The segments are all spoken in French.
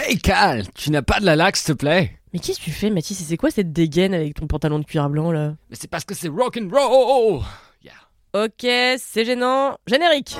Hey Cal, tu n'as pas de la laque s'il te plaît Mais qu'est-ce que tu fais, Mathis? Et c'est quoi cette dégaine avec ton pantalon de cuir blanc là? Mais c'est parce que c'est rock'n'roll yeah. Ok, c'est gênant. Générique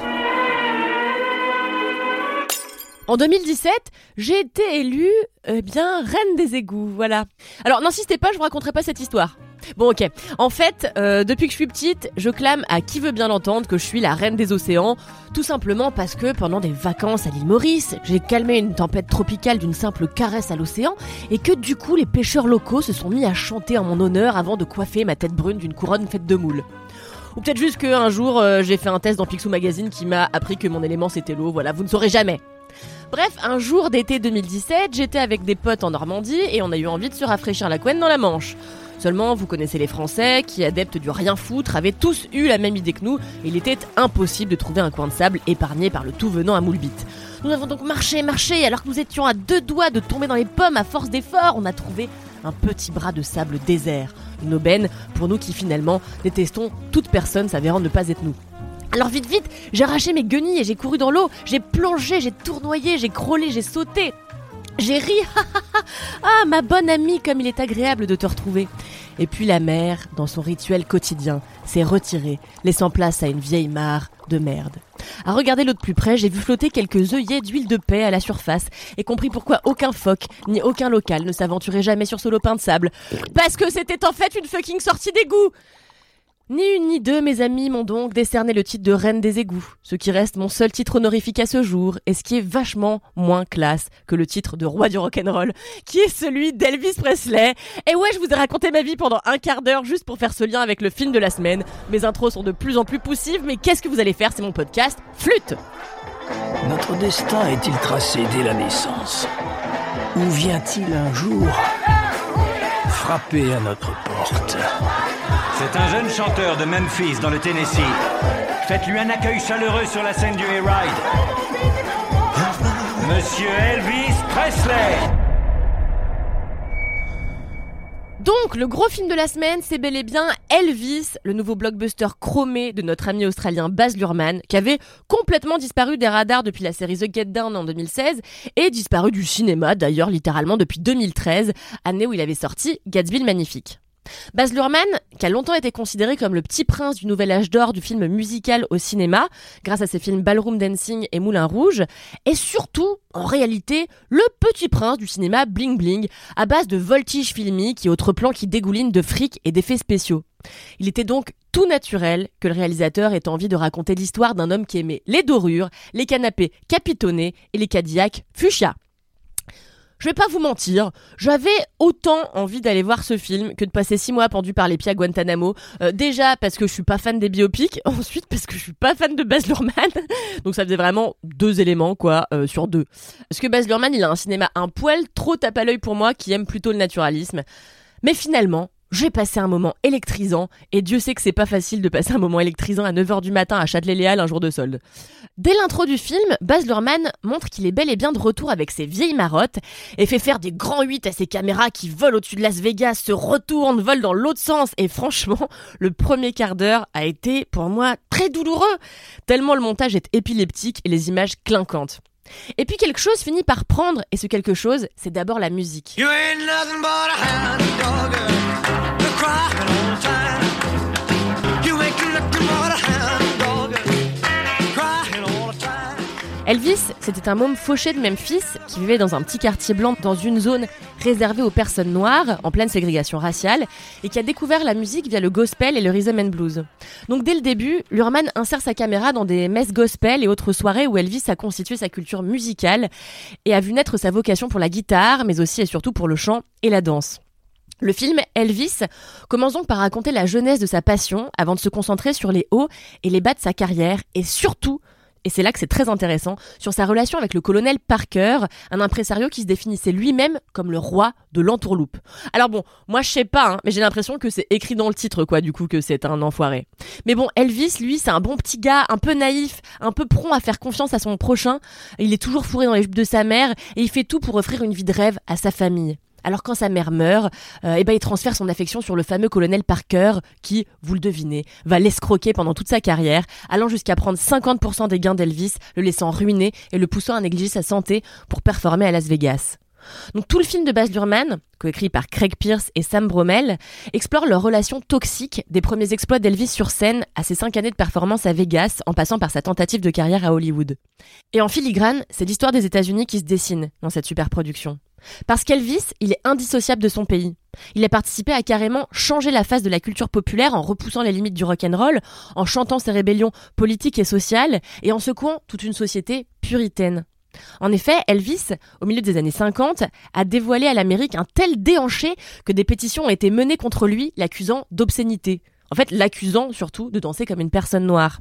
En 2017, j'ai été élue, eh bien, reine des égouts, voilà. Alors, n'insistez pas, je vous raconterai pas cette histoire. Bon ok, en fait, euh, depuis que je suis petite, je clame à qui veut bien l'entendre que je suis la reine des océans, tout simplement parce que pendant des vacances à l'île Maurice, j'ai calmé une tempête tropicale d'une simple caresse à l'océan, et que du coup les pêcheurs locaux se sont mis à chanter en mon honneur avant de coiffer ma tête brune d'une couronne faite de moules. Ou peut-être juste qu'un jour euh, j'ai fait un test dans Picsou Magazine qui m'a appris que mon élément c'était l'eau, voilà, vous ne saurez jamais. Bref, un jour d'été 2017, j'étais avec des potes en Normandie et on a eu envie de se rafraîchir la couenne dans la Manche. Seulement, vous connaissez les Français, qui, adeptes du rien foutre, avaient tous eu la même idée que nous, et il était impossible de trouver un coin de sable épargné par le tout venant à Moulbit. Nous avons donc marché, marché, alors que nous étions à deux doigts de tomber dans les pommes à force d'efforts, on a trouvé un petit bras de sable désert. Une aubaine pour nous qui finalement détestons toute personne s'avérant ne pas être nous. Alors vite vite, j'ai arraché mes guenilles et j'ai couru dans l'eau, j'ai plongé, j'ai tournoyé, j'ai crôlé, j'ai sauté. J'ai ri, ah ma bonne amie, comme il est agréable de te retrouver. Et puis la mère, dans son rituel quotidien, s'est retirée, laissant place à une vieille mare de merde. À regarder l'eau de plus près, j'ai vu flotter quelques œillets d'huile de paix à la surface et compris pourquoi aucun phoque ni aucun local ne s'aventurait jamais sur ce lopin de sable. Parce que c'était en fait une fucking sortie d'égout ni une ni deux, mes amis m'ont donc décerné le titre de reine des égouts, ce qui reste mon seul titre honorifique à ce jour, et ce qui est vachement moins classe que le titre de roi du rock'n'roll, qui est celui d'Elvis Presley. Et ouais, je vous ai raconté ma vie pendant un quart d'heure juste pour faire ce lien avec le film de la semaine. Mes intros sont de plus en plus poussives, mais qu'est-ce que vous allez faire? C'est mon podcast Flûte Notre destin est-il tracé dès la naissance? Ou vient-il un jour frapper à notre porte c'est un jeune chanteur de Memphis, dans le Tennessee. Faites-lui un accueil chaleureux sur la scène du Hayride. Monsieur Elvis Presley donc, le gros film de la semaine, c'est bel et bien Elvis, le nouveau blockbuster chromé de notre ami australien Baz Luhrmann, qui avait complètement disparu des radars depuis la série The Get Down en 2016 et disparu du cinéma d'ailleurs littéralement depuis 2013, année où il avait sorti Gatsby le Magnifique. Baz Luhrmann, qui a longtemps été considéré comme le petit prince du nouvel âge d'or du film musical au cinéma, grâce à ses films Ballroom Dancing et Moulin Rouge, est surtout, en réalité, le petit prince du cinéma bling bling, à base de voltiges filmiques et autres plans qui dégoulinent de fric et d'effets spéciaux. Il était donc tout naturel que le réalisateur ait envie de raconter l'histoire d'un homme qui aimait les dorures, les canapés capitonnés et les Cadillacs fuchsia. Je vais pas vous mentir, j'avais autant envie d'aller voir ce film que de passer six mois pendu par les pieds à Guantanamo. Euh, déjà parce que je suis pas fan des biopics, ensuite parce que je suis pas fan de Baz Luhrmann. Donc ça faisait vraiment deux éléments quoi euh, sur deux. Parce que Baz Luhrmann, il a un cinéma un poil trop tape à l'œil pour moi qui aime plutôt le naturalisme. Mais finalement, j'ai passé un moment électrisant, et Dieu sait que c'est pas facile de passer un moment électrisant à 9h du matin à Châtelet-Léal un jour de solde. Dès l'intro du film, Baz Luhrmann montre qu'il est bel et bien de retour avec ses vieilles marottes et fait faire des grands 8 à ses caméras qui volent au-dessus de Las Vegas, se retournent, volent dans l'autre sens et franchement, le premier quart d'heure a été pour moi très douloureux, tellement le montage est épileptique et les images clinquantes. Et puis quelque chose finit par prendre, et ce quelque chose, c'est d'abord la musique. Elvis, c'était un môme fauché de Memphis qui vivait dans un petit quartier blanc dans une zone réservée aux personnes noires, en pleine ségrégation raciale, et qui a découvert la musique via le gospel et le rhythm and blues. Donc dès le début, Lurman insère sa caméra dans des messes gospel et autres soirées où Elvis a constitué sa culture musicale et a vu naître sa vocation pour la guitare, mais aussi et surtout pour le chant et la danse. Le film Elvis commence donc par raconter la jeunesse de sa passion avant de se concentrer sur les hauts et les bas de sa carrière et surtout et c'est là que c'est très intéressant, sur sa relation avec le colonel Parker, un impresario qui se définissait lui-même comme le roi de l'entourloupe. Alors bon, moi je sais pas, hein, mais j'ai l'impression que c'est écrit dans le titre, quoi, du coup, que c'est un enfoiré. Mais bon, Elvis, lui, c'est un bon petit gars, un peu naïf, un peu prompt à faire confiance à son prochain. Il est toujours fourré dans les jupes de sa mère, et il fait tout pour offrir une vie de rêve à sa famille. Alors quand sa mère meurt, euh, eh ben il transfère son affection sur le fameux colonel Parker qui, vous le devinez, va l'escroquer pendant toute sa carrière, allant jusqu'à prendre 50% des gains d'Elvis, le laissant ruiner et le poussant à négliger sa santé pour performer à Las Vegas. Donc tout le film de Baz Luhrmann, coécrit par Craig Pierce et Sam Bromell, explore leur relation toxique des premiers exploits d'Elvis sur scène à ses cinq années de performance à Vegas, en passant par sa tentative de carrière à Hollywood. Et en filigrane, c'est l'histoire des États-Unis qui se dessine dans cette super production. Parce qu'Elvis, il est indissociable de son pays. Il a participé à carrément changer la face de la culture populaire en repoussant les limites du rock'n'roll, en chantant ses rébellions politiques et sociales, et en secouant toute une société puritaine. En effet, Elvis, au milieu des années 50, a dévoilé à l'Amérique un tel déhanché que des pétitions ont été menées contre lui, l'accusant d'obscénité. En fait, l'accusant surtout de danser comme une personne noire.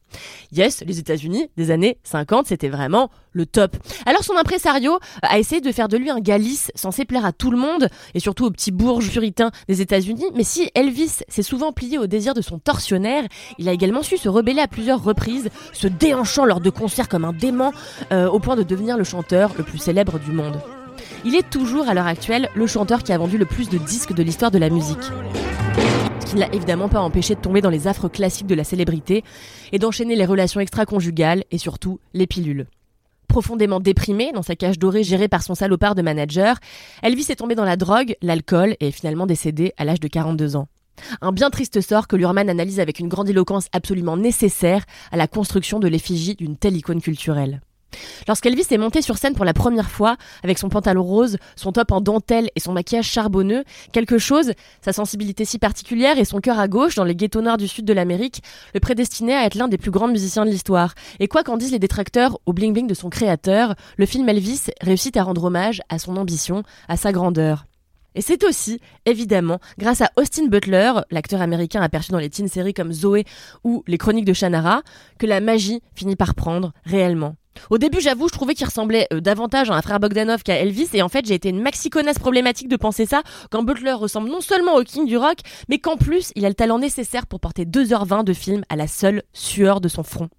Yes, les États-Unis des années 50, c'était vraiment le top. Alors son impresario a essayé de faire de lui un galice censé plaire à tout le monde et surtout aux petits bourges puritains des États-Unis. Mais si Elvis s'est souvent plié au désir de son tortionnaire, il a également su se rebeller à plusieurs reprises, se déhanchant lors de concerts comme un dément, euh, au point de devenir le chanteur le plus célèbre du monde. Il est toujours à l'heure actuelle le chanteur qui a vendu le plus de disques de l'histoire de la musique qui ne l'a évidemment pas empêché de tomber dans les affres classiques de la célébrité et d'enchaîner les relations extra-conjugales et surtout les pilules. Profondément déprimé dans sa cage dorée gérée par son salopard de manager, Elvis est tombé dans la drogue, l'alcool et est finalement décédé à l'âge de 42 ans. Un bien triste sort que Lurman analyse avec une grandiloquence absolument nécessaire à la construction de l'effigie d'une telle icône culturelle. Lorsqu'Elvis est monté sur scène pour la première fois, avec son pantalon rose, son top en dentelle et son maquillage charbonneux, quelque chose, sa sensibilité si particulière et son cœur à gauche dans les ghettos noirs du sud de l'Amérique, le prédestinait à être l'un des plus grands musiciens de l'histoire. Et quoi qu'en disent les détracteurs au bling-bling de son créateur, le film Elvis réussit à rendre hommage à son ambition, à sa grandeur. Et c'est aussi, évidemment, grâce à Austin Butler, l'acteur américain aperçu dans les teen séries comme Zoé ou Les Chroniques de Shannara, que la magie finit par prendre réellement. Au début, j'avoue, je trouvais qu'il ressemblait euh, davantage à un frère Bogdanov qu'à Elvis, et en fait, j'ai été une maxiconasse problématique de penser ça, quand Butler ressemble non seulement au king du rock, mais qu'en plus, il a le talent nécessaire pour porter 2h20 de film à la seule sueur de son front.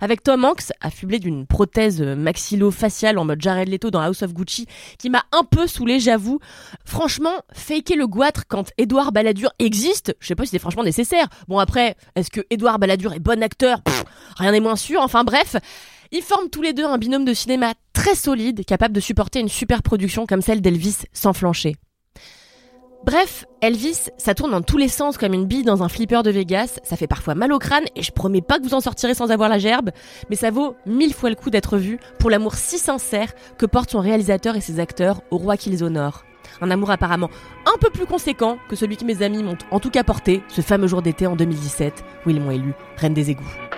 Avec Tom Hanks, affublé d'une prothèse euh, maxillo-faciale en mode Jared Leto dans House of Gucci, qui m'a un peu saoulé, j'avoue. Franchement, faker le goitre quand Edouard Balladur existe, je sais pas si c'est franchement nécessaire. Bon après, est-ce que Edouard Balladur est bon acteur? Rien n'est moins sûr, enfin bref. Ils forment tous les deux un binôme de cinéma très solide, capable de supporter une super production comme celle d'Elvis sans flancher. Bref, Elvis, ça tourne dans tous les sens comme une bille dans un flipper de Vegas, ça fait parfois mal au crâne et je promets pas que vous en sortirez sans avoir la gerbe, mais ça vaut mille fois le coup d'être vu pour l'amour si sincère que portent son réalisateur et ses acteurs au roi qu'ils honorent. Un amour apparemment un peu plus conséquent que celui que mes amis m'ont en tout cas porté ce fameux jour d'été en 2017 où ils m'ont élu reine des égouts.